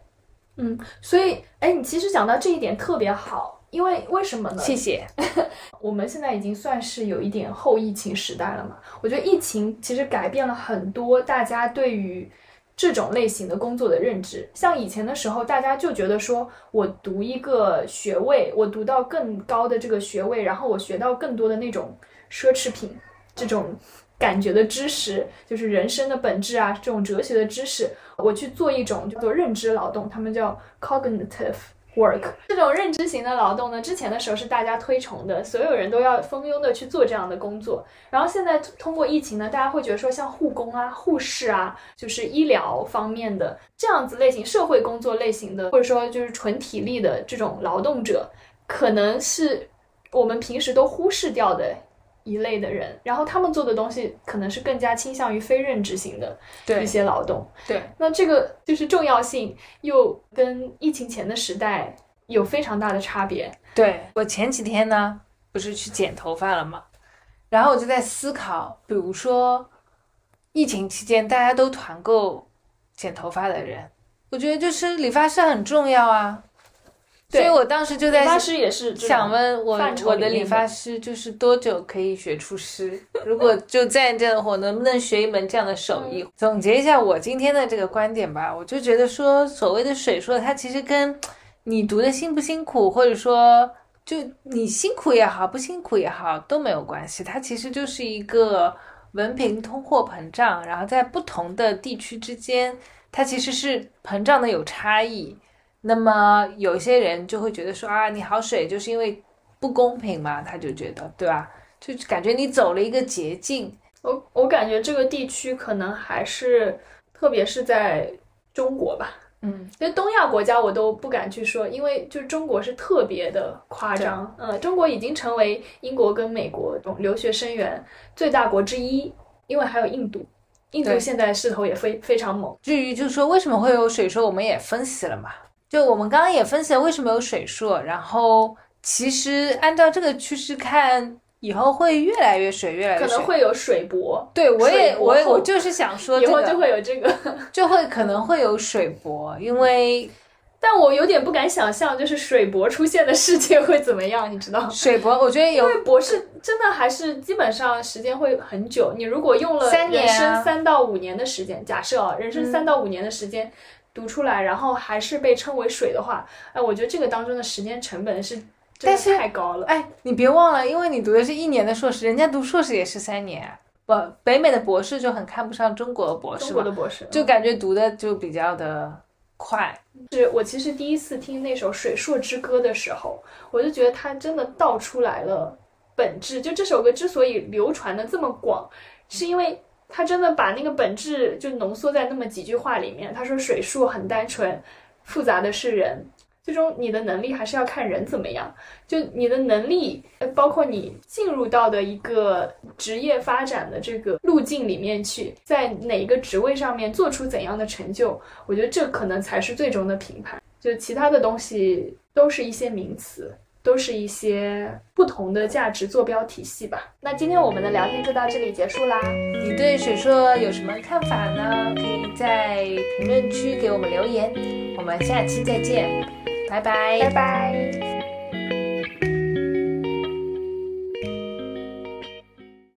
嗯，所以，哎，你其实讲到这一点特别好，因为为什么呢？谢谢。我们现在已经算是有一点后疫情时代了嘛？我觉得疫情其实改变了很多大家对于这种类型的工作的认知。像以前的时候，大家就觉得说我读一个学位，我读到更高的这个学位，然后我学到更多的那种奢侈品，这种。感觉的知识就是人生的本质啊，这种哲学的知识，我去做一种叫做认知劳动，他们叫 cognitive work。这种认知型的劳动呢，之前的时候是大家推崇的，所有人都要蜂拥的去做这样的工作。然后现在通过疫情呢，大家会觉得说，像护工啊、护士啊，就是医疗方面的这样子类型、社会工作类型的，或者说就是纯体力的这种劳动者，可能是我们平时都忽视掉的。一类的人，然后他们做的东西可能是更加倾向于非认知型的一些劳动。对，那这个就是重要性又跟疫情前的时代有非常大的差别。对我前几天呢，不是去剪头发了吗？然后我就在思考，比如说疫情期间大家都团购剪头发的人，我觉得就是理发师很重要啊。所以我当时就在理发师也是想问我我的理发师就是多久可以学出师？如果就在这样，我能不能学一门这样的手艺？总结一下我今天的这个观点吧，我就觉得说，所谓的水硕，它其实跟你读的辛不辛苦，或者说就你辛苦也好，不辛苦也好都没有关系，它其实就是一个文凭通货膨胀，然后在不同的地区之间，它其实是膨胀的有差异。那么有些人就会觉得说啊，你好水就是因为不公平嘛，他就觉得对吧？就感觉你走了一个捷径。我我感觉这个地区可能还是，特别是在中国吧，嗯，因为东亚国家我都不敢去说，因为就是中国是特别的夸张。嗯，中国已经成为英国跟美国留学生源最大国之一，因为还有印度，印度现在势头也非非常猛。至于就是说为什么会有水说，我们也分析了嘛。就我们刚刚也分析了为什么有水硕，然后其实按照这个趋势看，以后会越来越水，越来越水。可能会有水博，对我也我也我就是想说、这个，以后就会有这个。就会可能会有水博，因为但我有点不敢想象，就是水博出现的世界会怎么样，你知道吗？水博我觉得有因为博士真的还是基本上时间会很久。你如果用了三年人啊生三到五年的时间，假设啊，人生嗯三到五年的时间读出来，然后还是被称为水的话，哎，我觉得这个当中的时间成本是真的太高了。哎，你别忘了，因为你读的是一年的硕士，人家读硕士也是三年啊。不，北美的博士就很看不上中国的博士嘛，中国的博士就感觉读的就比较的快。是我其实第一次听那首《水硕之歌》的时候，我就觉得它真的道出来了本质。就这首歌之所以流传的这么广，是因为他真的把那个本质就浓缩在那么几句话里面。他说水术很单纯，复杂的是人。最终你的能力还是要看人怎么样，就你的能力，包括你进入到的一个职业发展的这个路径里面去，在哪一个职位上面做出怎样的成就，我觉得这可能才是最终的评判。就其他的东西都是一些名词，都是一些不同的价值坐标体系吧。那今天我们的聊天就到这里结束啦。你对水硕有什么看法呢？可以在评论区给我们留言。我们下期再见，拜拜拜拜。